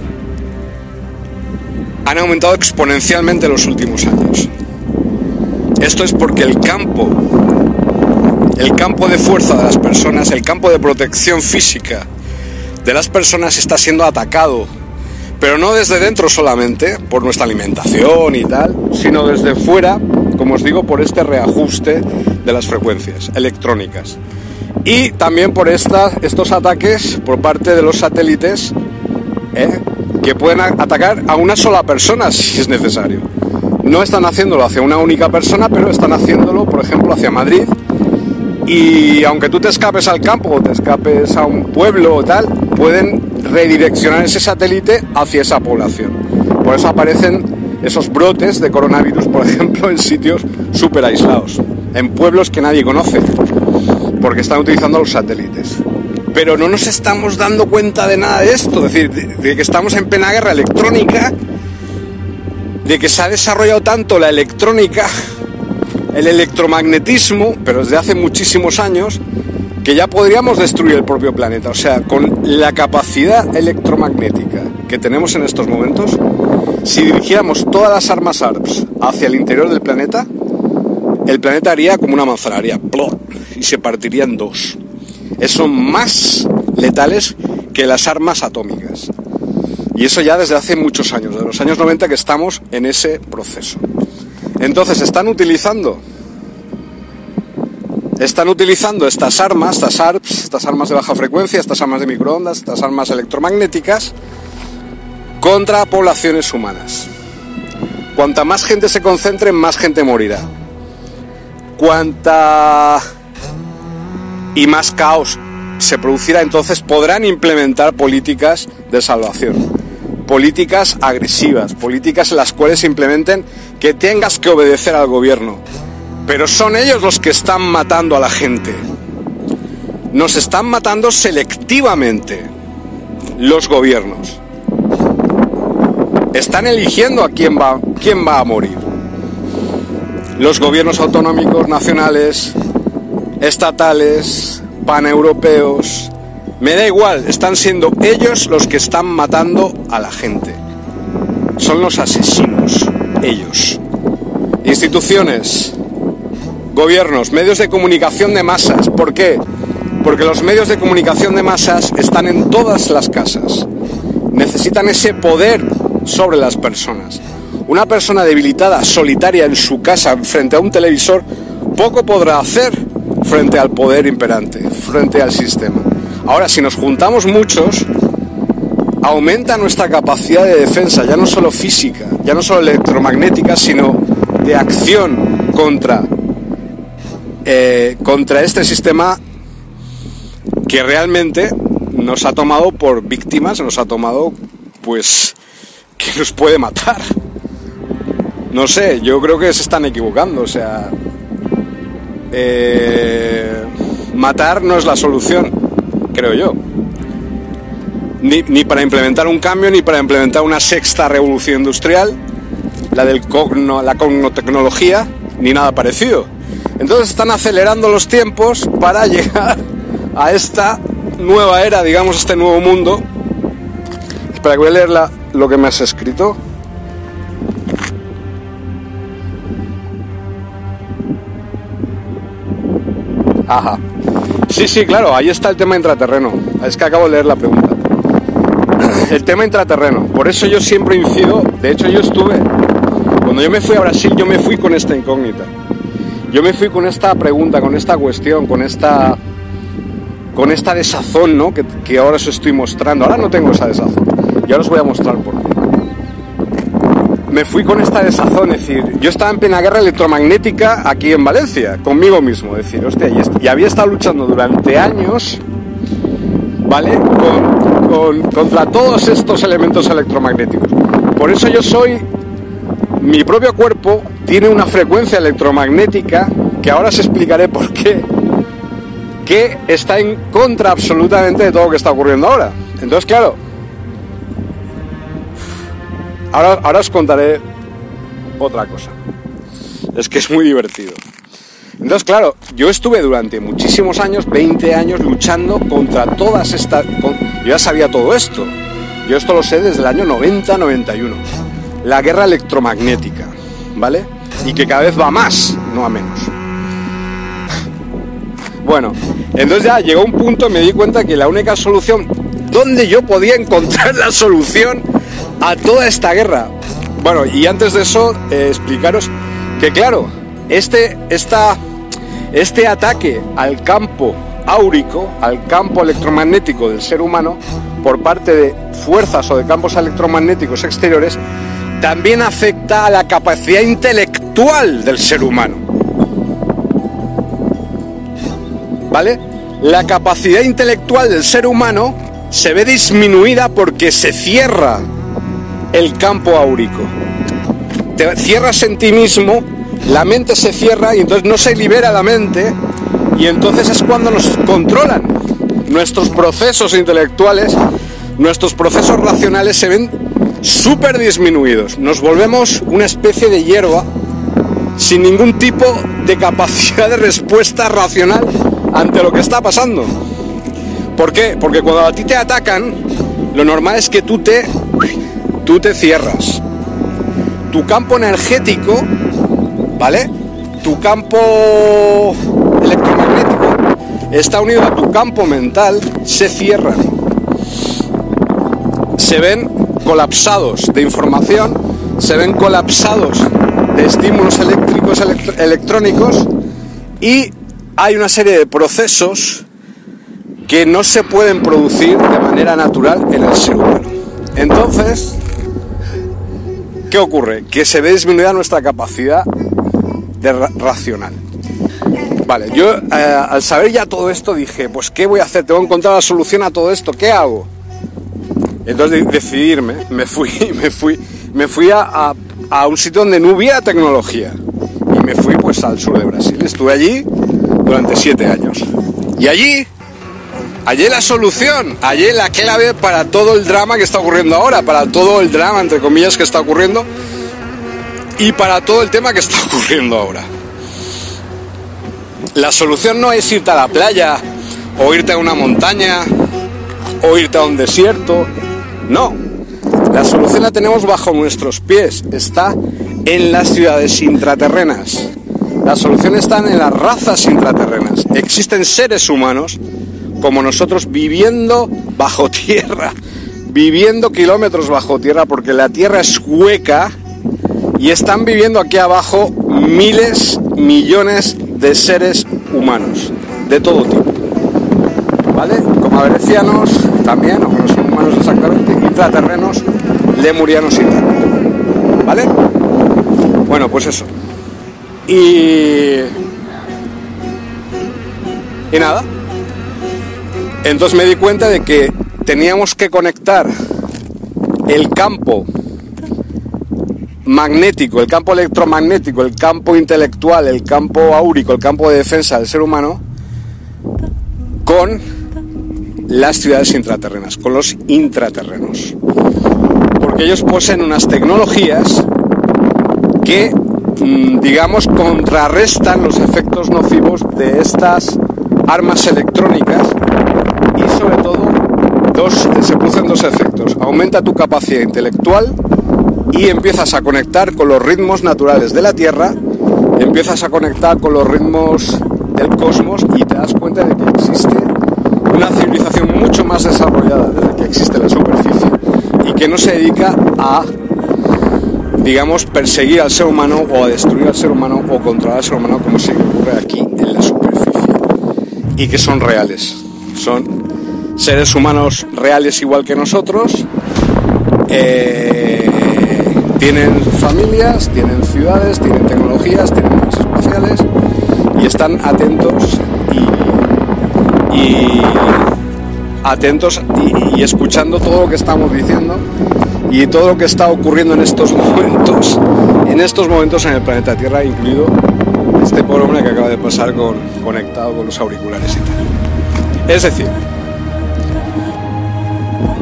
han aumentado exponencialmente en los últimos años. Esto es porque el campo, el campo de fuerza de las personas, el campo de protección física de las personas está siendo atacado, pero no desde dentro solamente, por nuestra alimentación y tal, sino desde fuera, como os digo, por este reajuste de las frecuencias electrónicas. Y también por estos ataques por parte de los satélites ¿eh? que pueden atacar a una sola persona si es necesario no están haciéndolo hacia una única persona, pero están haciéndolo, por ejemplo, hacia Madrid. Y aunque tú te escapes al campo o te escapes a un pueblo o tal, pueden redireccionar ese satélite hacia esa población. Por eso aparecen esos brotes de coronavirus, por ejemplo, en sitios súper aislados, en pueblos que nadie conoce, porque están utilizando los satélites. Pero no nos estamos dando cuenta de nada de esto, es decir, de que estamos en plena guerra electrónica de que se ha desarrollado tanto la electrónica, el electromagnetismo, pero desde hace muchísimos años, que ya podríamos destruir el propio planeta. O sea, con la capacidad electromagnética que tenemos en estos momentos, si dirigiéramos todas las armas ARPS hacia el interior del planeta, el planeta haría como una manzanaria, y se partiría en dos. Son más letales que las armas atómicas. Y eso ya desde hace muchos años, de los años 90 que estamos en ese proceso. Entonces están utilizando están utilizando estas armas, estas ARPS, estas armas de baja frecuencia, estas armas de microondas, estas armas electromagnéticas contra poblaciones humanas. Cuanta más gente se concentre, más gente morirá. Cuanta y más caos se producirá, entonces podrán implementar políticas de salvación políticas agresivas, políticas en las cuales se implementen que tengas que obedecer al gobierno. Pero son ellos los que están matando a la gente. Nos están matando selectivamente los gobiernos. Están eligiendo a quién va, quién va a morir. Los gobiernos autonómicos, nacionales, estatales, paneuropeos, me da igual, están siendo ellos los que están matando a la gente. Son los asesinos, ellos. Instituciones, gobiernos, medios de comunicación de masas. ¿Por qué? Porque los medios de comunicación de masas están en todas las casas. Necesitan ese poder sobre las personas. Una persona debilitada, solitaria en su casa, frente a un televisor, poco podrá hacer frente al poder imperante, frente al sistema. Ahora, si nos juntamos muchos, aumenta nuestra capacidad de defensa, ya no solo física, ya no solo electromagnética, sino de acción contra, eh, contra este sistema que realmente nos ha tomado por víctimas, nos ha tomado, pues, que nos puede matar. No sé, yo creo que se están equivocando, o sea, eh, matar no es la solución creo yo. Ni, para implementar un cambio, ni para implementar una sexta revolución industrial, la del cogno, la cognotecnología, ni nada parecido. Entonces están acelerando los tiempos para llegar a esta nueva era, digamos, este nuevo mundo. Espera, que voy a leer lo que me has escrito. Sí, sí, claro, ahí está el tema intraterreno. Es que acabo de leer la pregunta. El tema intraterreno. Por eso yo siempre incido, de hecho yo estuve, cuando yo me fui a Brasil, yo me fui con esta incógnita. Yo me fui con esta pregunta, con esta cuestión, con esta con esta desazón, ¿no? Que, que ahora os estoy mostrando. Ahora no tengo esa desazón. Y ahora os voy a mostrar por qué me fui con esta desazón, es decir, yo estaba en plena guerra electromagnética aquí en Valencia, conmigo mismo, es decir, hostia, y, había estado luchando durante años, ¿vale? contra todos estos elementos electromagnéticos. Por eso yo soy mi propio cuerpo tiene una frecuencia electromagnética que ahora os explicaré por qué, que está en contra absolutamente de todo lo que está ocurriendo ahora. Entonces, claro, ahora, ahora os contaré otra cosa. Es que es muy divertido. Entonces, claro, yo estuve durante muchísimos años, 20 años, luchando contra todas estas... Yo ya sabía todo esto. Yo esto lo sé desde el año 90-91. La guerra electromagnética, ¿vale? Y que cada vez va más, no a menos. Bueno, entonces ya llegó un punto y me di cuenta que la única solución, donde yo podía encontrar la solución a toda esta guerra. Bueno, y antes de eso, eh, explicaros que claro, este, este ataque al campo áurico, al campo electromagnético del ser humano, por parte de fuerzas o de campos electromagnéticos exteriores, también afecta a la capacidad intelectual del ser humano. ¿Vale? La capacidad intelectual del ser humano se ve disminuida porque se cierra el campo áurico. Te cierras en ti mismo, la mente se cierra y entonces no se libera la mente y entonces es cuando nos controlan. Nuestros procesos intelectuales, nuestros procesos racionales se ven súper disminuidos. Nos volvemos una especie de hierba sin ningún tipo de capacidad de respuesta racional ante lo que está pasando. ¿Por qué? Porque cuando a ti te atacan, lo normal es que tú te, tú te cierras. Tu campo energético, ¿vale? Tu campo electromagnético está unido a tu campo mental, se cierran. Se ven colapsados de información, se ven colapsados de estímulos eléctricos, electrónicos y hay una serie de procesos que no se pueden producir de manera natural en el ser humano. Entonces, ¿qué ocurre? Que se ve disminuida nuestra capacidad de racional. Vale, yo eh, al saber ya todo esto dije, pues ¿qué voy a hacer? Tengo que encontrar la solución a todo esto, ¿qué hago? Entonces decidirme, me fui, me fui, me fui a, a, un sitio donde no hubiera tecnología. Y me fui pues al sur de Brasil. Estuve allí durante siete años. Y allí, allí la solución, allí la clave para todo el drama que está ocurriendo ahora, para todo el drama, entre comillas, que está ocurriendo y para todo el tema que está ocurriendo ahora. La solución no es irte a la playa o irte a una montaña o irte a un desierto no, la solución la tenemos bajo nuestros pies, está en las ciudades intraterrenas. La solución está en las razas intraterrenas. Existen seres humanos como nosotros viviendo bajo tierra, viviendo kilómetros bajo tierra porque la tierra es hueca y están viviendo aquí abajo miles, millones de seres humanos de todo tipo. ¿Vale? Como averecianos también, aunque no son humanos exactamente, intraterrenos, lemurianos y tal. ¿Vale? Bueno, pues eso. Y... Y nada. Entonces me di cuenta de que teníamos que conectar el campo magnético, el campo electromagnético, el campo intelectual, el campo áurico, el campo de defensa del ser humano con las ciudades intraterrenas, con los intraterrenos. Porque ellos poseen unas tecnologías que, mm, digamos, contrarrestan los efectos nocivos de estas armas electrónicas dos, se producen dos efectos. Aumenta tu capacidad intelectual y empiezas a conectar con los ritmos naturales de la Tierra, empiezas a conectar con los ritmos del cosmos y te das cuenta de que existe una civilización mucho más desarrollada de la que existe en la superficie y que no se dedica a, digamos, perseguir al ser humano o a destruir al ser humano o controlar al ser humano como se ocurre aquí en la superficie y que son reales, son seres humanos reales igual que nosotros, eh, tienen familias, tienen ciudades, tienen tecnologías, tienen naves espaciales y están atentos y, atentos y, escuchando todo lo que estamos diciendo y todo lo que está ocurriendo en estos momentos, en estos momentos en el planeta Tierra, incluido este pobre hombre que acaba de pasar con, conectado con los auriculares y tal. Es decir,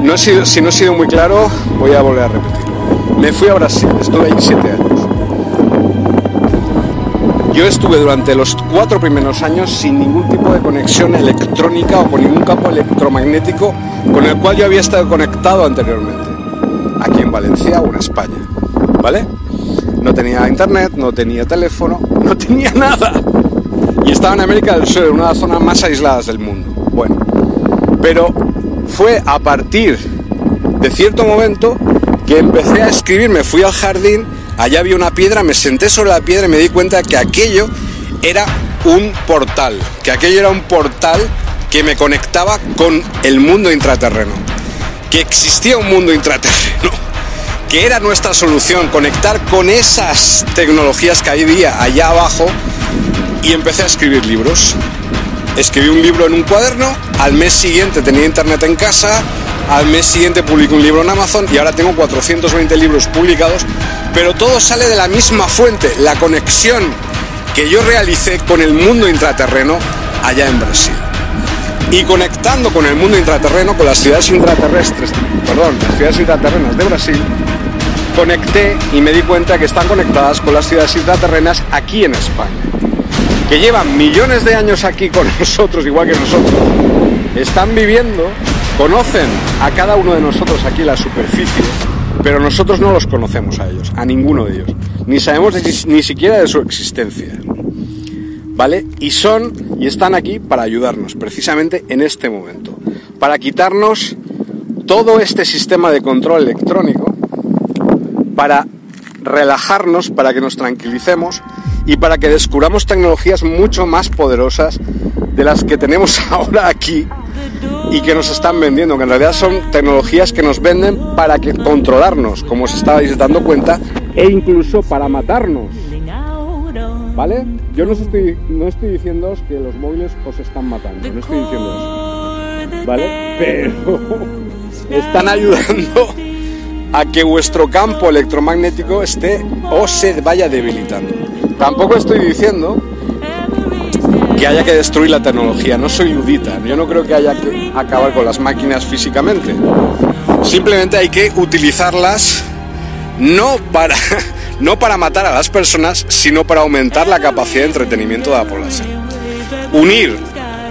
no si no he sido muy claro, voy a volver a repetirlo. Me fui a Brasil, estuve ahí siete años. Yo estuve durante los cuatro primeros años sin ningún tipo de conexión electrónica o con ningún campo electromagnético con el cual yo había estado conectado anteriormente, aquí en Valencia o en España, ¿vale? No tenía internet, no tenía teléfono, no tenía nada. Y estaba en América del Sur, en una de las zonas más aisladas del mundo. Bueno, pero fue a partir de cierto momento que empecé a escribir, me fui al jardín, allá había una piedra, me senté sobre la piedra y me di cuenta que aquello era un portal, que aquello era un portal que me conectaba con el mundo intraterreno, que existía un mundo intraterreno, que era nuestra solución, conectar con esas tecnologías que había allá abajo y empecé a escribir libros. Escribí un libro en un cuaderno, al mes siguiente tenía internet en casa, al mes siguiente publiqué un libro en Amazon y ahora tengo 420 libros publicados, pero todo sale de la misma fuente, la conexión que yo realicé con el mundo intraterreno allá en Brasil. Y conectando con el mundo intraterreno, con las ciudades intraterrestres, perdón, las ciudades intraterrenas de Brasil, conecté y me di cuenta que están conectadas con las ciudades intraterrenas aquí en España, que llevan millones de años aquí con nosotros, igual que nosotros, están viviendo, conocen a cada uno de nosotros aquí la superficie, pero nosotros no los conocemos a ellos, a ninguno de ellos, ni sabemos ni siquiera de su existencia. ¿vale? Y son y están aquí para ayudarnos precisamente en este momento, para quitarnos todo este sistema de control electrónico, para relajarnos, para que nos tranquilicemos y para que descubramos tecnologías mucho más poderosas de las que tenemos ahora aquí y que nos están vendiendo, que en realidad son tecnologías que nos venden para que controlarnos, como os estabais dando cuenta, e incluso para matarnos. ¿Vale? Yo no estoy, no estoy diciendo que los móviles os están matando, no estoy diciendo eso. ¿Vale? Pero están ayudando a que vuestro campo electromagnético esté o se vaya debilitando. Tampoco estoy diciendo que haya que destruir la tecnología, no soy ludita, yo no creo que haya que acabar con las máquinas físicamente. Simplemente hay que utilizarlas no para no para matar a las personas, sino para aumentar la capacidad de entretenimiento de la población. Unir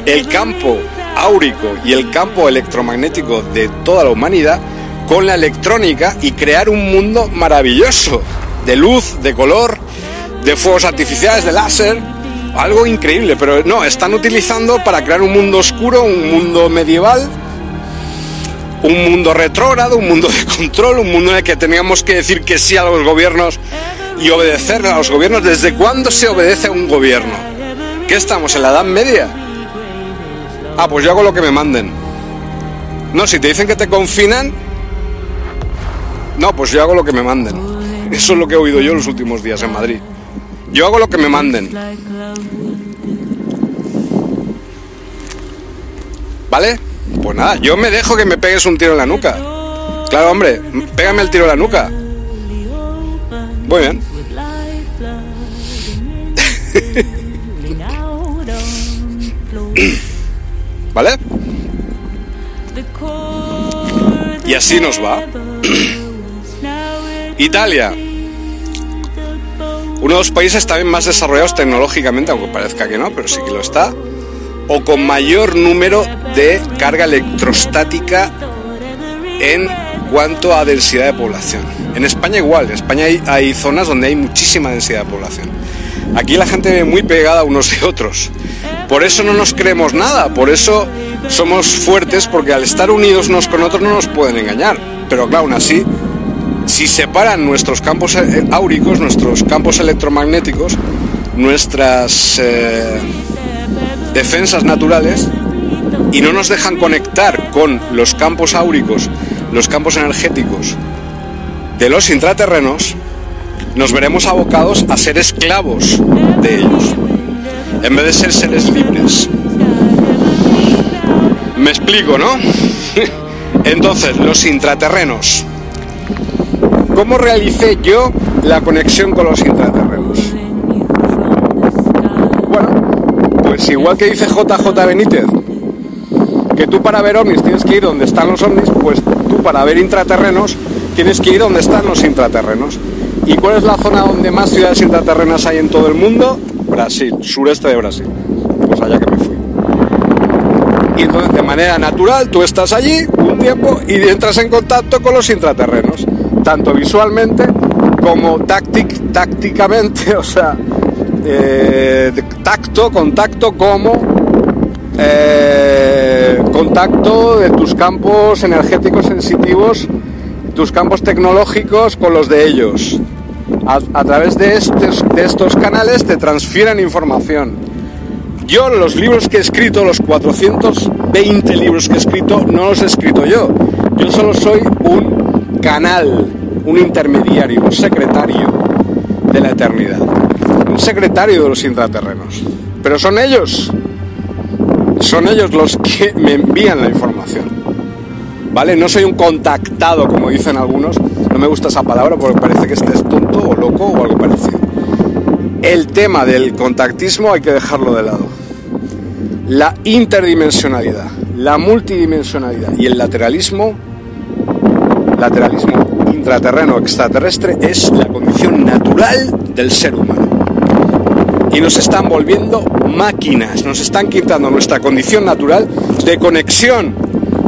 el campo áurico y el campo electromagnético de toda la humanidad con la electrónica y crear un mundo maravilloso, de luz, de color, de fuegos artificiales, de láser, algo increíble, pero no, están utilizando para crear un mundo oscuro, un mundo medieval, un mundo retrógrado, un mundo de control, un mundo en el que teníamos que decir que sí a los gobiernos y obedecer a los gobiernos. ¿Desde cuándo se obedece a un gobierno? ¿Qué estamos? ¿En la Edad Media? Ah, pues yo hago lo que me manden. No, si te dicen que te confinan, no, pues yo hago lo que me manden. Eso es lo que he oído yo los últimos días en Madrid. Yo hago lo que me manden. ¿Vale? Pues nada, yo me dejo que me pegues un tiro en la nuca. Claro, hombre, pégame el tiro en la nuca. Muy bien. ¿Vale? Y así nos va. Italia. Uno de los países también más desarrollados tecnológicamente, aunque parezca que no, pero sí que lo está. O con mayor número de carga electrostática en cuanto a densidad de población. En España igual, en España hay, hay, zonas donde hay muchísima densidad de población. Aquí la gente ve muy pegada unos de otros. Por eso no nos creemos nada, por eso somos fuertes, porque al estar unidos unos con otros no nos pueden engañar. Pero claro, aún así, si separan nuestros campos eh, áuricos, nuestros campos electromagnéticos, nuestras eh, defensas naturales, y no nos dejan conectar con los campos áuricos, los campos energéticos de los intraterrenos, nos veremos abocados a ser esclavos de ellos, en vez de ser seres libres. Me explico, ¿no? Entonces, los intraterrenos ¿Cómo realicé yo la conexión con los intraterrenos? Bueno, pues igual que dice JJ Benítez, que tú para ver ovnis tienes que ir donde están los ovnis, pues tú para ver intraterrenos tienes que ir donde están los intraterrenos. ¿Y cuál es la zona donde más ciudades intraterrenas hay en todo el mundo? Brasil, sureste de Brasil. Pues allá que me fui. Y entonces de manera natural tú estás allí un tiempo y entras en contacto con los intraterrenos, tanto visualmente como táctic, tácticamente, o sea, eh, tacto, contacto como eh, contacto de tus campos energéticos sensitivos, tus campos tecnológicos con los de ellos. A, través de estos, de estos canales te transfieren información. Yo los libros que he escrito, los 420 libros que he escrito, no los he escrito yo. Yo solo soy un canal, un intermediario, un secretario de la eternidad secretario de los intraterrenos. Pero son ellos, son ellos los que me envían la información. ¿Vale? No soy un contactado, como dicen algunos. No me gusta esa palabra porque parece que estés tonto o loco o algo parecido. El tema del contactismo hay que dejarlo de lado. La interdimensionalidad, la multidimensionalidad y el lateralismo, lateralismo intraterreno extraterrestre es la condición natural del ser humano. Y nos están volviendo máquinas, nos están quitando nuestra condición natural de conexión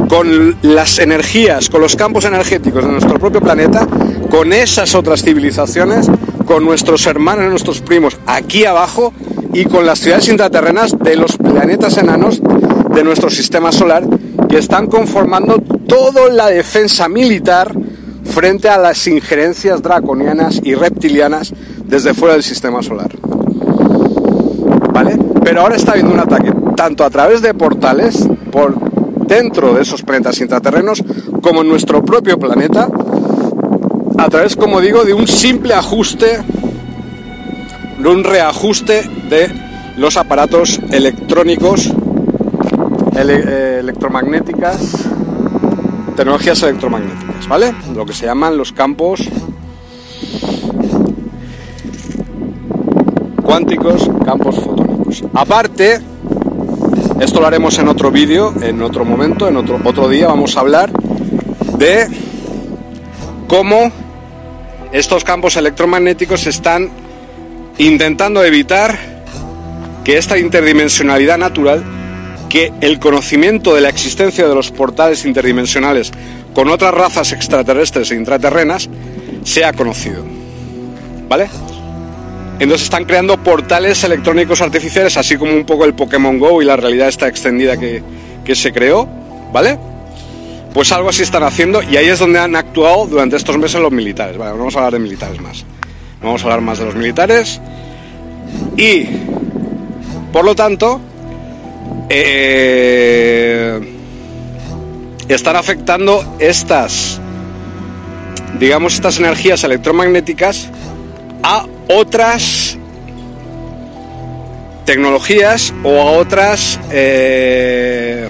con las energías, con los campos energéticos de nuestro propio planeta, con esas otras civilizaciones, con nuestros hermanos nuestros primos aquí abajo y con las ciudades intraterrenas de los planetas enanos de nuestro sistema solar que están conformando toda la defensa militar frente a las injerencias draconianas y reptilianas desde fuera del sistema solar. ¿vale? Pero ahora está habiendo un ataque tanto a través de portales por dentro de esos planetas intraterrenos como en nuestro propio planeta a través, como digo, de un simple ajuste, de un reajuste de los aparatos electrónicos, eh, electromagnéticas, tecnologías electromagnéticas, ¿vale? Lo que se llaman los campos cuánticos, campos fotónicos. Aparte, esto lo haremos en otro vídeo, en otro momento, en otro, otro día vamos a hablar de cómo estos campos electromagnéticos están intentando evitar que esta interdimensionalidad natural, que el conocimiento de la existencia de los portales interdimensionales con otras razas extraterrestres e intraterrenas sea conocido. ¿Vale? Entonces están creando portales electrónicos artificiales, así como un poco el Pokémon Go y la realidad está extendida que, se creó, ¿vale? Pues algo así están haciendo y ahí es donde han actuado durante estos meses los militares. Vale, vamos a hablar de militares más. Vamos a hablar más de los militares. Y, por lo tanto, eh, están afectando estas, digamos, estas energías electromagnéticas a otras tecnologías o a otras, eh,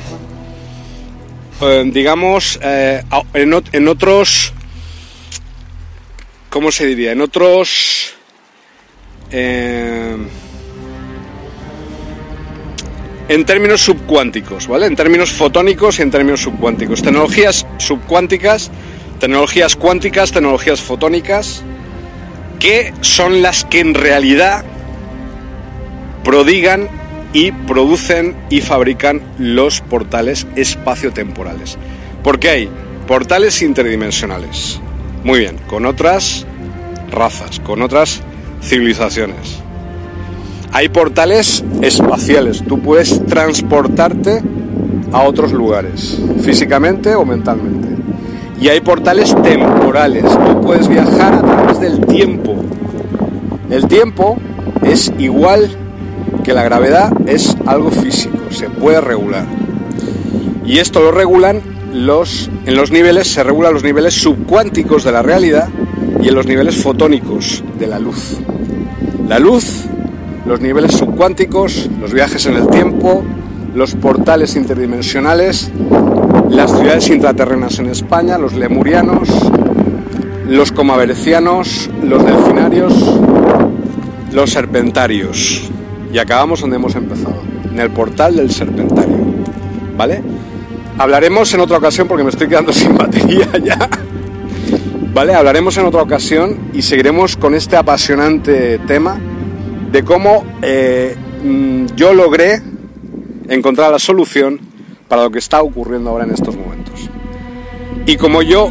eh, digamos, eh, en, otros, ¿cómo se diría? En otros... en términos subcuánticos, ¿vale? En términos fotónicos y en términos subcuánticos. Tecnologías subcuánticas, tecnologías cuánticas, tecnologías fotónicas que son las que en realidad prodigan y producen y fabrican los portales espaciotemporales. Porque hay portales interdimensionales. Muy bien, con otras razas, con otras civilizaciones. Hay portales espaciales. Tú puedes transportarte a otros lugares, físicamente o mentalmente. Y hay portales temporales. Tú puedes viajar a través del tiempo. El tiempo es igual que la gravedad, es algo físico, se puede regular. Y esto lo regulan los en los niveles se regulan los niveles subcuánticos de la realidad y en los niveles fotónicos de la luz. La luz, los niveles subcuánticos, los viajes en el tiempo, los portales interdimensionales las ciudades intraterrenas en España, los lemurianos, los comavercianos, los delfinarios, los serpentarios. Y acabamos donde hemos empezado, en el portal del serpentario. ¿Vale? Hablaremos en otra ocasión porque me estoy quedando sin batería ya. ¿Vale? Hablaremos en otra ocasión y seguiremos con este apasionante tema de cómo eh, mm, yo logré encontrar la solución para lo que está ocurriendo ahora en estos momentos. Y como yo,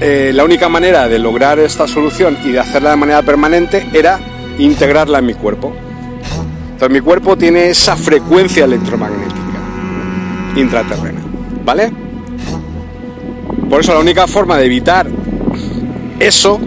eh, la única manera de lograr esta solución y de hacerla de manera permanente era integrarla en mi cuerpo. Entonces mi cuerpo tiene esa frecuencia electromagnética intraterrena, ¿vale? Por eso la única forma de evitar eso,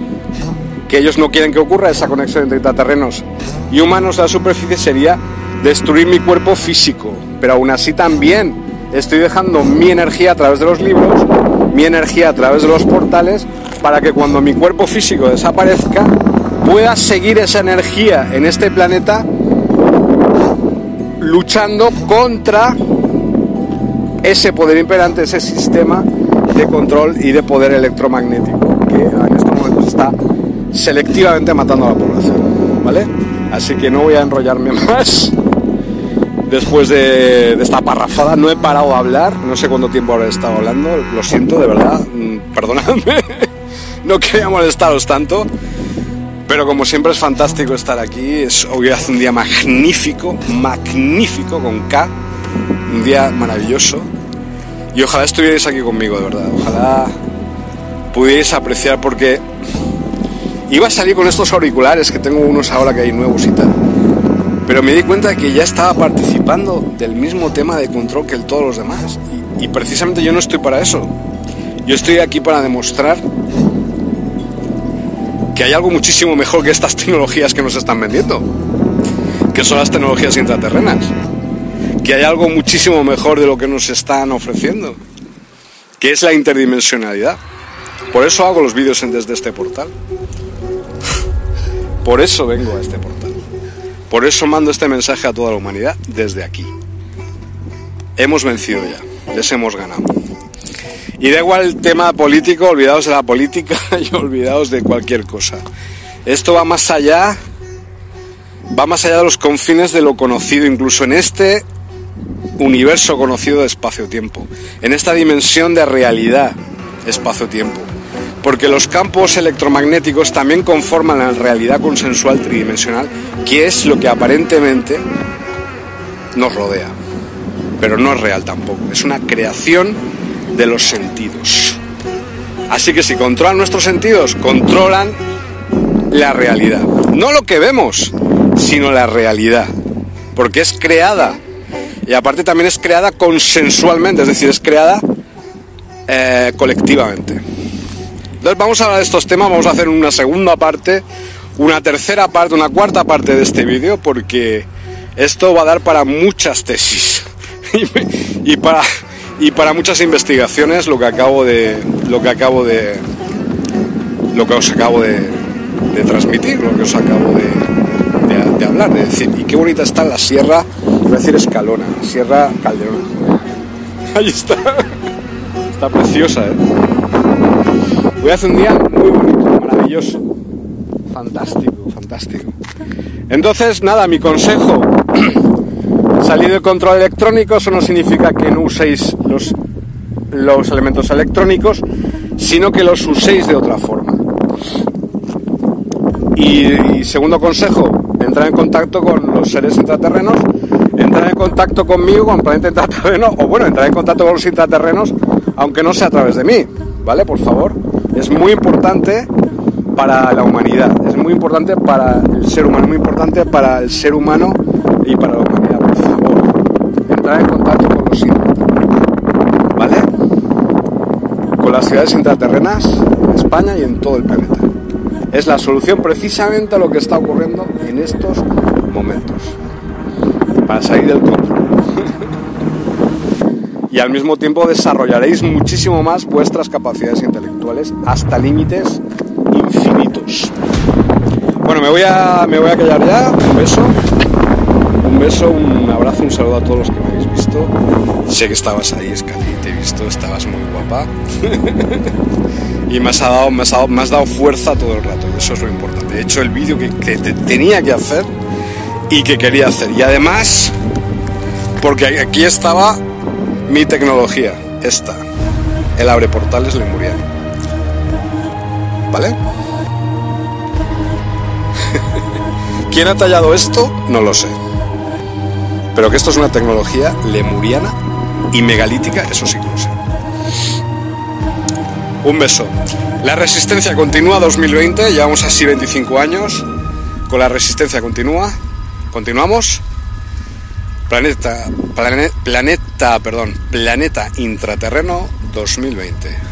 que ellos no quieren que ocurra, esa conexión entre intraterrenos y humanos de la superficie, sería destruir mi cuerpo físico. Pero aún así también estoy dejando mi energía a través de los libros, mi energía a través de los portales, para que cuando mi cuerpo físico desaparezca, pueda seguir esa energía en este planeta luchando contra ese poder imperante, ese sistema de control y de poder electromagnético que en estos momentos está selectivamente matando a la población. ¿Vale? Así que no voy a enrollarme más. Después de, esta parrafada no he parado de hablar, no sé cuánto tiempo habré estado hablando, lo siento de verdad, mm, perdonadme, no quería molestaros tanto, pero como siempre es fantástico estar aquí, es, hoy hace un día magnífico, magnífico con K, un día maravilloso, y ojalá estuvierais aquí conmigo, de verdad, ojalá pudierais apreciar porque iba a salir con estos auriculares, que tengo unos ahora que hay nuevos y tal pero me di cuenta que ya estaba participando del mismo tema de control que todos los demás. Y, precisamente yo no estoy para eso. Yo estoy aquí para demostrar que hay algo muchísimo mejor que estas tecnologías que nos están vendiendo, que son las tecnologías intraterrenas, que hay algo muchísimo mejor de lo que nos están ofreciendo, que es la interdimensionalidad. Por eso hago los vídeos desde este portal. Por eso vengo a este portal. Por eso mando este mensaje a toda la humanidad desde aquí. Hemos vencido ya, les hemos ganado. Y da igual el tema político, olvidaos de la política y olvidaos de cualquier cosa. Esto va más allá, va más allá de los confines de lo conocido, incluso en este universo conocido de espacio-tiempo, en esta dimensión de realidad espacio-tiempo porque los campos electromagnéticos también conforman la realidad consensual tridimensional, que es lo que aparentemente nos rodea, pero no es real tampoco, es una creación de los sentidos. Así que si controlan nuestros sentidos, controlan la realidad. No lo que vemos, sino la realidad, porque es creada. Y aparte también es creada consensualmente, es decir, es creada eh, colectivamente. Entonces vamos a hablar de estos temas, vamos a hacer una segunda parte, una tercera parte, una cuarta parte de este vídeo, porque esto va a dar para muchas tesis y para, y para muchas investigaciones lo que acabo de lo que acabo de lo que os acabo de, transmitir, lo que os acabo de, hablar, de decir, y qué bonita está la sierra, voy a decir escalona, sierra Calderona. Ahí está, está preciosa, ¿eh? Voy a hacer un día muy bonito, maravilloso. Fantástico, fantástico. Entonces, nada, mi consejo. Salir del control electrónico, eso no significa que no uséis los, los elementos electrónicos, sino que los uséis de otra forma. Y, segundo consejo, entrar en contacto con los seres intraterrenos, entrar en contacto conmigo, con planeta intraterreno, o bueno, entrar en contacto con los intraterrenos, aunque no sea a través de mí, ¿vale? Por favor es muy importante para la humanidad, es muy importante para el ser humano, muy importante para el ser humano y para la humanidad, por favor. Entrar en contacto con los intraterrenos, ¿vale? Con las ciudades intraterrenas en España y en todo el planeta. Es la solución precisamente a lo que está ocurriendo en estos momentos. Para salir del control y al mismo tiempo desarrollaréis muchísimo más vuestras capacidades intelectuales hasta límites infinitos. Bueno, me voy a, me voy a callar ya. Un beso. Un beso, un abrazo, un saludo a todos los que me habéis visto. Sé que estabas ahí, Scali, te he visto, estabas muy guapa. y me has dado, me has dado, me has dado fuerza todo el rato, y eso es lo importante. He hecho el vídeo que, que te tenía que hacer y que quería hacer. Y además, porque aquí estaba mi tecnología, esta, el abre portales lemuriano. ¿Vale? ¿Quién ha tallado esto? No lo sé. Pero que esto es una tecnología lemuriana y megalítica, eso sí lo sé. Un beso. La resistencia continúa 2020, llevamos así 25 años. Con la resistencia continúa. Continuamos. Planeta, planeta, perdón, planeta intraterreno 2020. A por ellos.